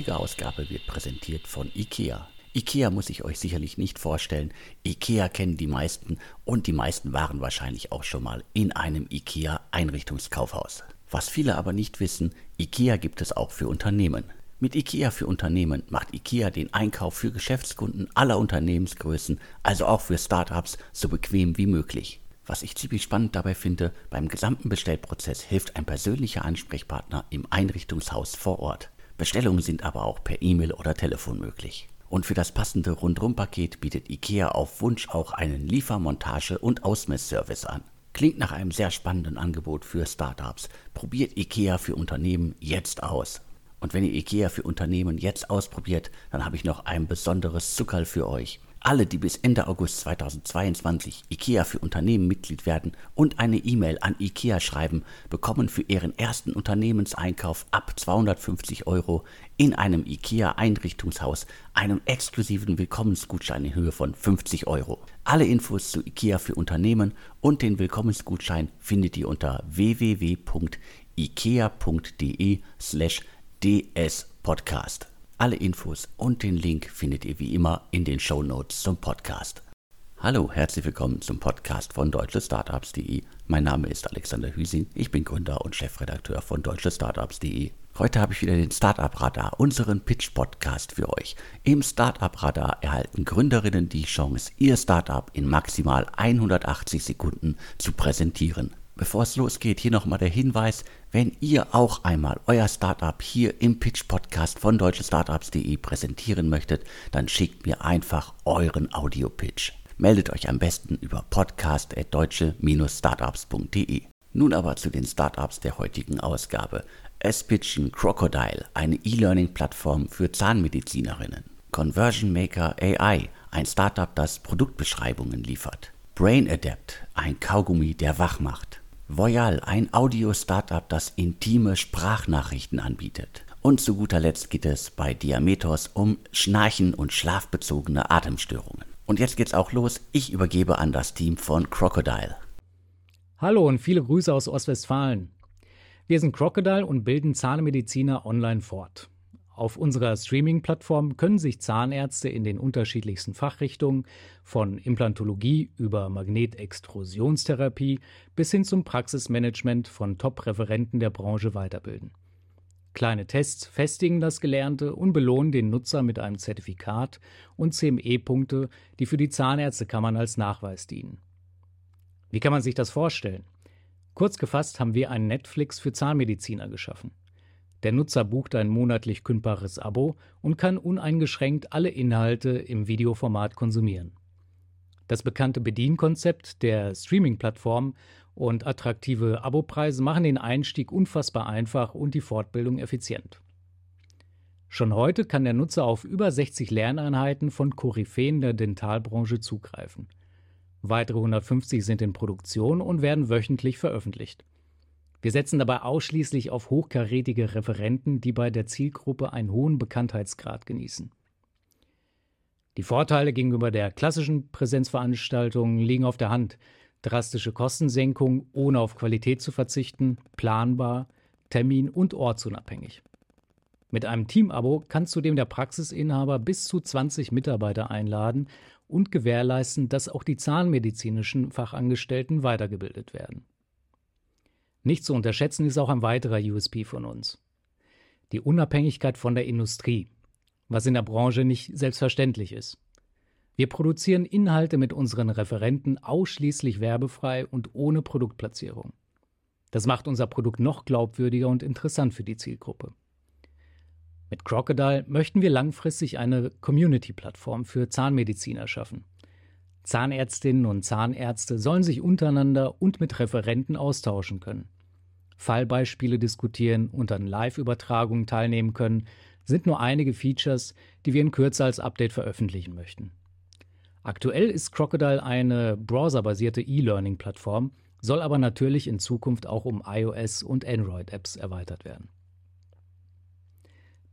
heutige Ausgabe wird präsentiert von IKEA. IKEA muss ich euch sicherlich nicht vorstellen. IKEA kennen die meisten und die meisten waren wahrscheinlich auch schon mal in einem IKEA Einrichtungskaufhaus. Was viele aber nicht wissen, IKEA gibt es auch für Unternehmen. Mit IKEA für Unternehmen macht IKEA den Einkauf für Geschäftskunden aller Unternehmensgrößen, also auch für Startups, so bequem wie möglich. Was ich ziemlich spannend dabei finde, beim gesamten Bestellprozess hilft ein persönlicher Ansprechpartner im Einrichtungshaus vor Ort. Bestellungen sind aber auch per E-Mail oder Telefon möglich. Und für das passende Rundum-Paket bietet IKEA auf Wunsch auch einen Liefermontage- und Ausmessservice an. Klingt nach einem sehr spannenden Angebot für Startups. Probiert IKEA für Unternehmen jetzt aus. Und wenn ihr IKEA für Unternehmen jetzt ausprobiert, dann habe ich noch ein besonderes Zuckerl für euch. Alle, die bis Ende August 2022 IKEA für Unternehmen Mitglied werden und eine E-Mail an IKEA schreiben, bekommen für ihren ersten Unternehmenseinkauf ab 250 Euro in einem IKEA Einrichtungshaus einen exklusiven Willkommensgutschein in Höhe von 50 Euro. Alle Infos zu IKEA für Unternehmen und den Willkommensgutschein findet ihr unter www.ikea.de slash dspodcast. Alle Infos und den Link findet ihr wie immer in den Show Notes zum Podcast. Hallo, herzlich willkommen zum Podcast von deutschestartups.de. Mein Name ist Alexander Hüsing, ich bin Gründer und Chefredakteur von deutschestartups.de. Heute habe ich wieder den Startup Radar, unseren Pitch Podcast für euch. Im Startup Radar erhalten Gründerinnen die Chance, ihr Startup in maximal 180 Sekunden zu präsentieren. Bevor es losgeht, hier nochmal der Hinweis, wenn ihr auch einmal euer Startup hier im Pitch Podcast von deutschestartups.de präsentieren möchtet, dann schickt mir einfach euren Audio-Pitch. Meldet euch am besten über podcast.deutsche-startups.de. Nun aber zu den Startups der heutigen Ausgabe. Es pitchen Crocodile, eine E-Learning-Plattform für Zahnmedizinerinnen. Conversion Maker AI, ein Startup, das Produktbeschreibungen liefert. Brain Adapt, ein Kaugummi, der wach macht. Voyal, ein Audio-Startup, das intime Sprachnachrichten anbietet. Und zu guter Letzt geht es bei Diametos um Schnarchen und schlafbezogene Atemstörungen. Und jetzt geht's auch los. Ich übergebe an das Team von Crocodile. Hallo und viele Grüße aus Ostwestfalen. Wir sind Crocodile und bilden Zahnmediziner online fort. Auf unserer Streaming-Plattform können sich Zahnärzte in den unterschiedlichsten Fachrichtungen von Implantologie über Magnetextrusionstherapie bis hin zum Praxismanagement von Top-Referenten der Branche weiterbilden. Kleine Tests festigen das Gelernte und belohnen den Nutzer mit einem Zertifikat und CME-Punkte, die für die Zahnärztekammern als Nachweis dienen. Wie kann man sich das vorstellen? Kurz gefasst haben wir einen Netflix für Zahnmediziner geschaffen. Der Nutzer bucht ein monatlich kündbares Abo und kann uneingeschränkt alle Inhalte im Videoformat konsumieren. Das bekannte Bedienkonzept der Streaming-Plattform und attraktive Abopreise machen den Einstieg unfassbar einfach und die Fortbildung effizient. Schon heute kann der Nutzer auf über 60 Lerneinheiten von Koryphäen der Dentalbranche zugreifen. Weitere 150 sind in Produktion und werden wöchentlich veröffentlicht. Wir setzen dabei ausschließlich auf hochkarätige Referenten, die bei der Zielgruppe einen hohen Bekanntheitsgrad genießen. Die Vorteile gegenüber der klassischen Präsenzveranstaltung liegen auf der Hand. Drastische Kostensenkung, ohne auf Qualität zu verzichten, planbar, termin- und ortsunabhängig. Mit einem Teamabo kann zudem der Praxisinhaber bis zu 20 Mitarbeiter einladen und gewährleisten, dass auch die zahnmedizinischen Fachangestellten weitergebildet werden. Nicht zu unterschätzen ist auch ein weiterer USP von uns. Die Unabhängigkeit von der Industrie, was in der Branche nicht selbstverständlich ist. Wir produzieren Inhalte mit unseren Referenten ausschließlich werbefrei und ohne Produktplatzierung. Das macht unser Produkt noch glaubwürdiger und interessant für die Zielgruppe. Mit Crocodile möchten wir langfristig eine Community-Plattform für Zahnmediziner schaffen. Zahnärztinnen und Zahnärzte sollen sich untereinander und mit Referenten austauschen können. Fallbeispiele diskutieren und an Live-Übertragungen teilnehmen können, sind nur einige Features, die wir in Kürze als Update veröffentlichen möchten. Aktuell ist Crocodile eine browserbasierte E-Learning-Plattform, soll aber natürlich in Zukunft auch um iOS und Android-Apps erweitert werden.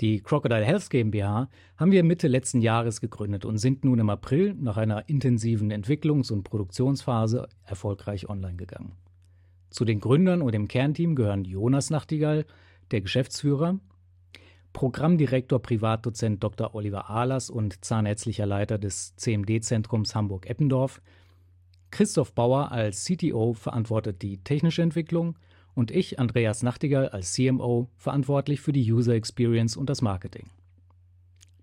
Die Crocodile Health GmbH haben wir Mitte letzten Jahres gegründet und sind nun im April nach einer intensiven Entwicklungs- und Produktionsphase erfolgreich online gegangen. Zu den Gründern und dem Kernteam gehören Jonas Nachtigall, der Geschäftsführer, Programmdirektor Privatdozent Dr. Oliver Ahlers und zahnärztlicher Leiter des CMD-Zentrums Hamburg-Eppendorf. Christoph Bauer als CTO verantwortet die technische Entwicklung und ich, Andreas Nachtigall, als CMO verantwortlich für die User Experience und das Marketing.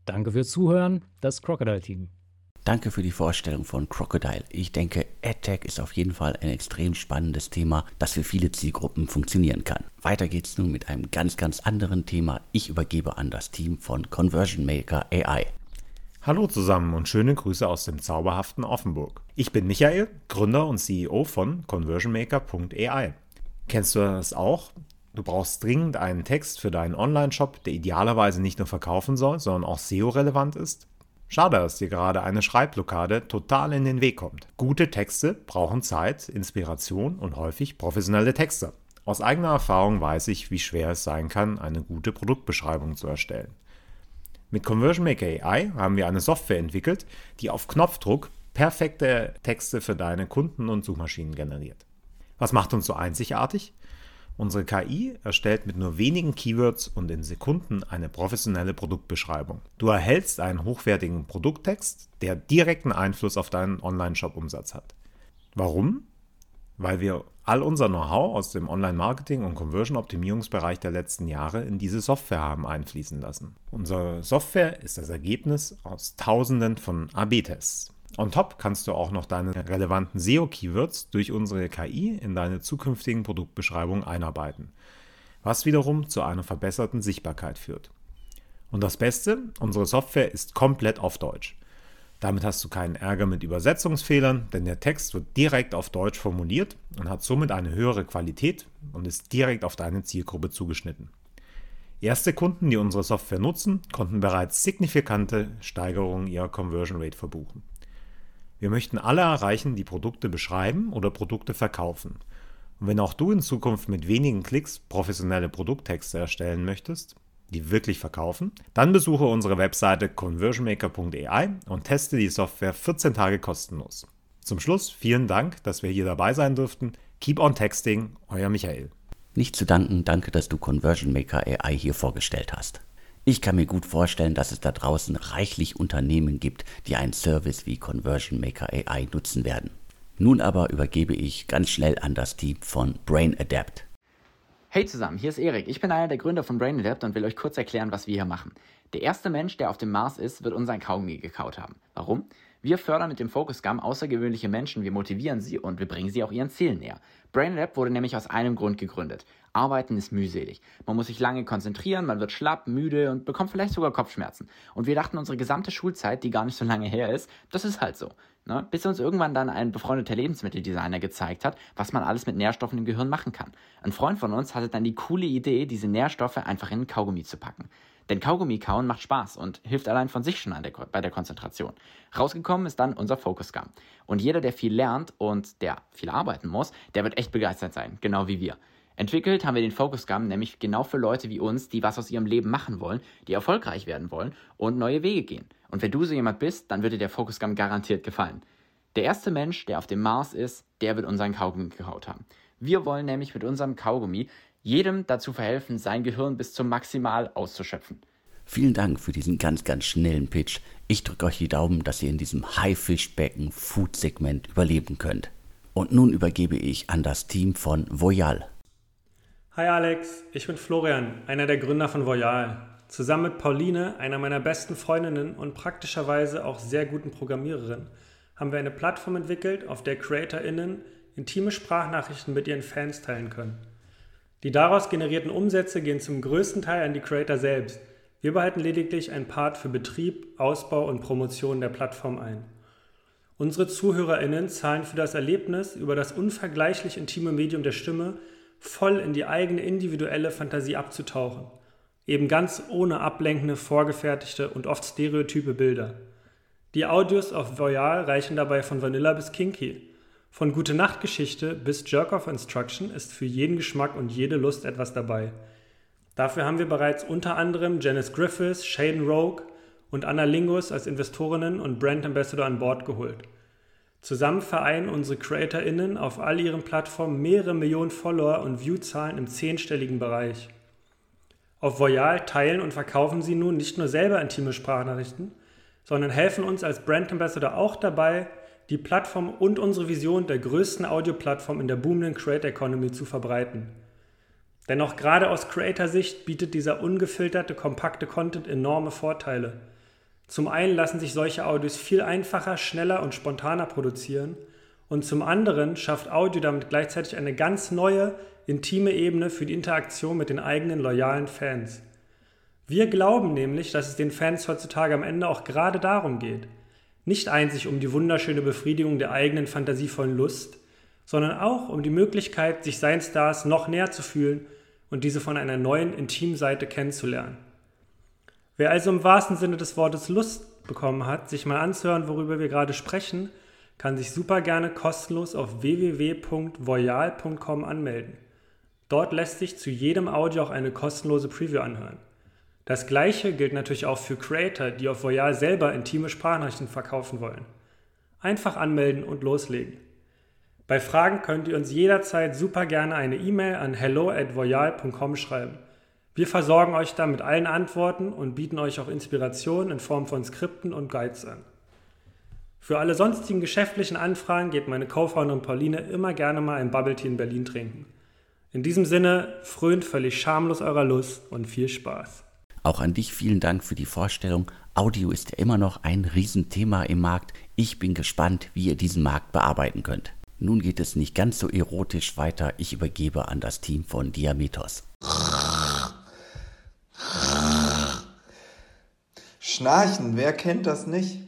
Danke fürs Zuhören, das Crocodile Team. Danke für die Vorstellung von Crocodile. Ich denke, AdTech ist auf jeden Fall ein extrem spannendes Thema, das für viele Zielgruppen funktionieren kann. Weiter geht's nun mit einem ganz, ganz anderen Thema. Ich übergebe an das Team von Conversion Maker AI. Hallo zusammen und schöne Grüße aus dem zauberhaften Offenburg. Ich bin Michael, Gründer und CEO von conversionmaker.ai. Kennst du das auch? Du brauchst dringend einen Text für deinen Online-Shop, der idealerweise nicht nur verkaufen soll, sondern auch SEO-relevant ist. Schade, dass dir gerade eine Schreibblockade total in den Weg kommt. Gute Texte brauchen Zeit, Inspiration und häufig professionelle Texte. Aus eigener Erfahrung weiß ich, wie schwer es sein kann, eine gute Produktbeschreibung zu erstellen. Mit Conversion Maker AI haben wir eine Software entwickelt, die auf Knopfdruck perfekte Texte für deine Kunden und Suchmaschinen generiert. Was macht uns so einzigartig? Unsere KI erstellt mit nur wenigen Keywords und in Sekunden eine professionelle Produktbeschreibung. Du erhältst einen hochwertigen Produkttext, der direkten Einfluss auf deinen Online-Shop-Umsatz hat. Warum? Weil wir all unser Know-how aus dem Online-Marketing und Conversion-Optimierungsbereich der letzten Jahre in diese Software haben einfließen lassen. Unsere Software ist das Ergebnis aus Tausenden von AB-Tests. On top kannst du auch noch deine relevanten SEO-Keywords durch unsere KI in deine zukünftigen Produktbeschreibungen einarbeiten, was wiederum zu einer verbesserten Sichtbarkeit führt. Und das Beste, unsere Software ist komplett auf Deutsch. Damit hast du keinen Ärger mit Übersetzungsfehlern, denn der Text wird direkt auf Deutsch formuliert und hat somit eine höhere Qualität und ist direkt auf deine Zielgruppe zugeschnitten. Erste Kunden, die unsere Software nutzen, konnten bereits signifikante Steigerungen ihrer Conversion Rate verbuchen. Wir möchten alle erreichen, die Produkte beschreiben oder Produkte verkaufen. Und wenn auch du in Zukunft mit wenigen Klicks professionelle Produkttexte erstellen möchtest, die wirklich verkaufen, dann besuche unsere Webseite conversionmaker.ai und teste die Software 14 Tage kostenlos. Zum Schluss vielen Dank, dass wir hier dabei sein durften. Keep on texting, euer Michael. Nicht zu danken, danke, dass du Conversion Maker AI hier vorgestellt hast. Ich kann mir gut vorstellen, dass es da draußen reichlich Unternehmen gibt, die einen Service wie Conversion Maker AI nutzen werden. Nun aber übergebe ich ganz schnell an das Team von Brain Adapt. Hey zusammen, hier ist Erik. Ich bin einer der Gründer von Brain Adapt und will euch kurz erklären, was wir hier machen. Der erste Mensch, der auf dem Mars ist, wird unseren Kaugummi gekaut haben. Warum? Wir fördern mit dem Focus Gum außergewöhnliche Menschen, wir motivieren sie und wir bringen sie auch ihren Zielen näher. Brain Lab wurde nämlich aus einem Grund gegründet. Arbeiten ist mühselig. Man muss sich lange konzentrieren, man wird schlapp, müde und bekommt vielleicht sogar Kopfschmerzen. Und wir dachten, unsere gesamte Schulzeit, die gar nicht so lange her ist, das ist halt so. Ne? Bis uns irgendwann dann ein befreundeter Lebensmitteldesigner gezeigt hat, was man alles mit Nährstoffen im Gehirn machen kann. Ein Freund von uns hatte dann die coole Idee, diese Nährstoffe einfach in einen Kaugummi zu packen. Denn Kaugummi kauen macht Spaß und hilft allein von sich schon der, bei der Konzentration. Rausgekommen ist dann unser Focus Gum. Und jeder, der viel lernt und der viel arbeiten muss, der wird echt begeistert sein, genau wie wir. Entwickelt haben wir den Focus Gum nämlich genau für Leute wie uns, die was aus ihrem Leben machen wollen, die erfolgreich werden wollen und neue Wege gehen. Und wenn du so jemand bist, dann wird dir der Focus Gum garantiert gefallen. Der erste Mensch, der auf dem Mars ist, der wird unseren Kaugummi gekaut haben. Wir wollen nämlich mit unserem Kaugummi jedem dazu verhelfen, sein Gehirn bis zum Maximal auszuschöpfen. Vielen Dank für diesen ganz, ganz schnellen Pitch. Ich drücke euch die Daumen, dass ihr in diesem Haifischbecken-Food-Segment überleben könnt. Und nun übergebe ich an das Team von Voyal. Hi Alex, ich bin Florian, einer der Gründer von Voyal. Zusammen mit Pauline, einer meiner besten Freundinnen und praktischerweise auch sehr guten Programmiererin, haben wir eine Plattform entwickelt, auf der CreatorInnen intime Sprachnachrichten mit ihren Fans teilen können. Die daraus generierten Umsätze gehen zum größten Teil an die Creator selbst. Wir behalten lediglich ein Part für Betrieb, Ausbau und Promotion der Plattform ein. Unsere ZuhörerInnen zahlen für das Erlebnis, über das unvergleichlich intime Medium der Stimme voll in die eigene individuelle Fantasie abzutauchen. Eben ganz ohne ablenkende, vorgefertigte und oft stereotype Bilder. Die Audios auf Voyal reichen dabei von Vanilla bis Kinky. Von Gute Nacht Geschichte bis Jerk-Off Instruction ist für jeden Geschmack und jede Lust etwas dabei. Dafür haben wir bereits unter anderem Janice Griffiths, Shaden Rogue und Anna Lingus als Investorinnen und Brand Ambassador an Bord geholt. Zusammen vereinen unsere CreatorInnen auf all ihren Plattformen mehrere Millionen Follower und Viewzahlen im zehnstelligen Bereich. Auf Voyal teilen und verkaufen sie nun nicht nur selber intime Sprachnachrichten, sondern helfen uns als Brand Ambassador auch dabei, die Plattform und unsere Vision der größten Audioplattform in der boomenden Creator Economy zu verbreiten. Denn auch gerade aus Creator-Sicht bietet dieser ungefilterte, kompakte Content enorme Vorteile. Zum einen lassen sich solche Audios viel einfacher, schneller und spontaner produzieren und zum anderen schafft Audio damit gleichzeitig eine ganz neue, intime Ebene für die Interaktion mit den eigenen loyalen Fans. Wir glauben nämlich, dass es den Fans heutzutage am Ende auch gerade darum geht. Nicht einzig um die wunderschöne Befriedigung der eigenen fantasievollen Lust, sondern auch um die Möglichkeit, sich seinen Stars noch näher zu fühlen und diese von einer neuen, intimen Seite kennenzulernen. Wer also im wahrsten Sinne des Wortes Lust bekommen hat, sich mal anzuhören, worüber wir gerade sprechen, kann sich super gerne kostenlos auf www.voyal.com anmelden. Dort lässt sich zu jedem Audio auch eine kostenlose Preview anhören. Das gleiche gilt natürlich auch für Creator, die auf Voyal selber intime Sprachnachrichten verkaufen wollen. Einfach anmelden und loslegen. Bei Fragen könnt ihr uns jederzeit super gerne eine E-Mail an hello@voyal.com schreiben. Wir versorgen euch dann mit allen Antworten und bieten euch auch Inspiration in Form von Skripten und Guides an. Für alle sonstigen geschäftlichen Anfragen geht meine Co-Founderin Pauline immer gerne mal ein Bubble Tea in Berlin trinken. In diesem Sinne, frönt völlig schamlos eurer Lust und viel Spaß. Auch an dich vielen Dank für die Vorstellung. Audio ist ja immer noch ein Riesenthema im Markt. Ich bin gespannt, wie ihr diesen Markt bearbeiten könnt. Nun geht es nicht ganz so erotisch weiter. Ich übergebe an das Team von Diametos. Schnarchen, wer kennt das nicht?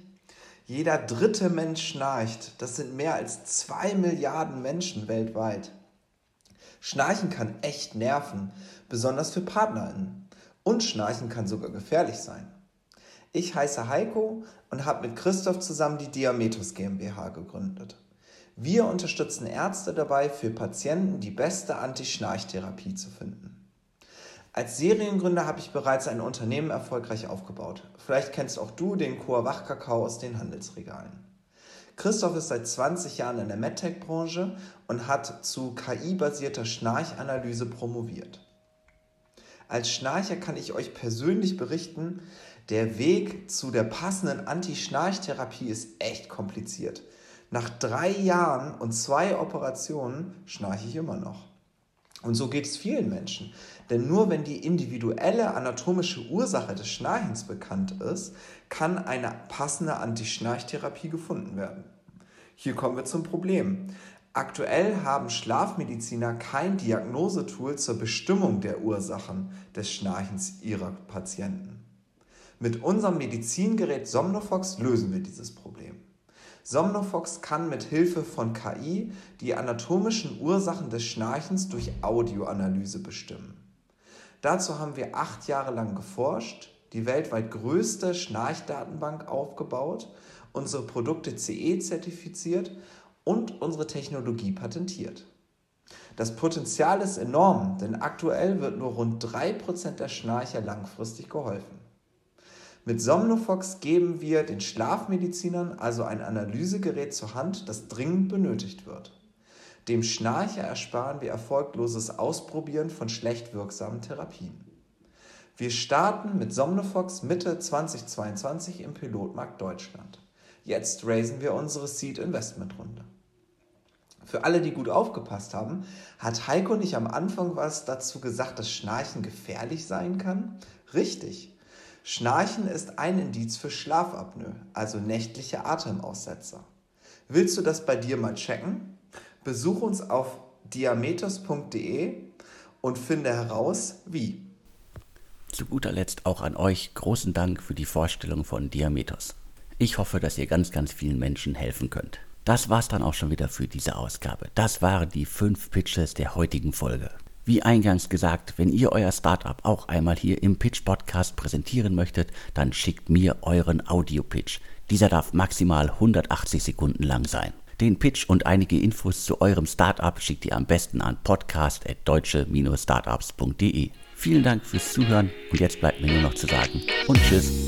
Jeder dritte Mensch schnarcht. Das sind mehr als zwei Milliarden Menschen weltweit. Schnarchen kann echt nerven, besonders für PartnerInnen. Und Schnarchen kann sogar gefährlich sein. Ich heiße Heiko und habe mit Christoph zusammen die Diametos GmbH gegründet. Wir unterstützen Ärzte dabei, für Patienten die beste Anti-Schnarchtherapie zu finden. Als Seriengründer habe ich bereits ein Unternehmen erfolgreich aufgebaut. Vielleicht kennst auch du den Coa Wachkakao aus den Handelsregalen. Christoph ist seit 20 Jahren in der MedTech-Branche und hat zu KI-basierter Schnarchanalyse promoviert. Als Schnarcher kann ich euch persönlich berichten, der Weg zu der passenden Anti-Schnarchtherapie ist echt kompliziert. Nach drei Jahren und zwei Operationen schnarche ich immer noch. Und so geht es vielen Menschen. Denn nur wenn die individuelle anatomische Ursache des Schnarchens bekannt ist, kann eine passende Anti-Schnarchtherapie gefunden werden. Hier kommen wir zum Problem. Aktuell haben Schlafmediziner kein Diagnosetool zur Bestimmung der Ursachen des Schnarchens ihrer Patienten. Mit unserem Medizingerät Somnofox lösen wir dieses Problem. Somnofox kann mit Hilfe von KI die anatomischen Ursachen des Schnarchens durch Audioanalyse bestimmen. Dazu haben wir acht Jahre lang geforscht, die weltweit größte Schnarchdatenbank aufgebaut, unsere Produkte CE zertifiziert und unsere Technologie patentiert. Das Potenzial ist enorm, denn aktuell wird nur rund 3% der Schnarcher langfristig geholfen. Mit Somnofox geben wir den Schlafmedizinern also ein Analysegerät zur Hand, das dringend benötigt wird. Dem Schnarcher ersparen wir erfolgloses Ausprobieren von schlecht wirksamen Therapien. Wir starten mit Somnofox Mitte 2022 im Pilotmarkt Deutschland. Jetzt raisen wir unsere Seed Investment Runde. Für alle, die gut aufgepasst haben, hat Heiko nicht am Anfang was dazu gesagt, dass Schnarchen gefährlich sein kann? Richtig. Schnarchen ist ein Indiz für Schlafapnoe, also nächtliche Atemaussetzer. Willst du das bei dir mal checken? Besuch uns auf diametos.de und finde heraus, wie. Zu guter Letzt auch an euch großen Dank für die Vorstellung von Diametos. Ich hoffe, dass ihr ganz, ganz vielen Menschen helfen könnt. Das war's dann auch schon wieder für diese Ausgabe. Das waren die fünf Pitches der heutigen Folge. Wie eingangs gesagt, wenn ihr euer Startup auch einmal hier im Pitch Podcast präsentieren möchtet, dann schickt mir euren Audio-Pitch. Dieser darf maximal 180 Sekunden lang sein. Den Pitch und einige Infos zu eurem Startup schickt ihr am besten an podcast.deutsche-startups.de. Vielen Dank fürs Zuhören und jetzt bleibt mir nur noch zu sagen und tschüss.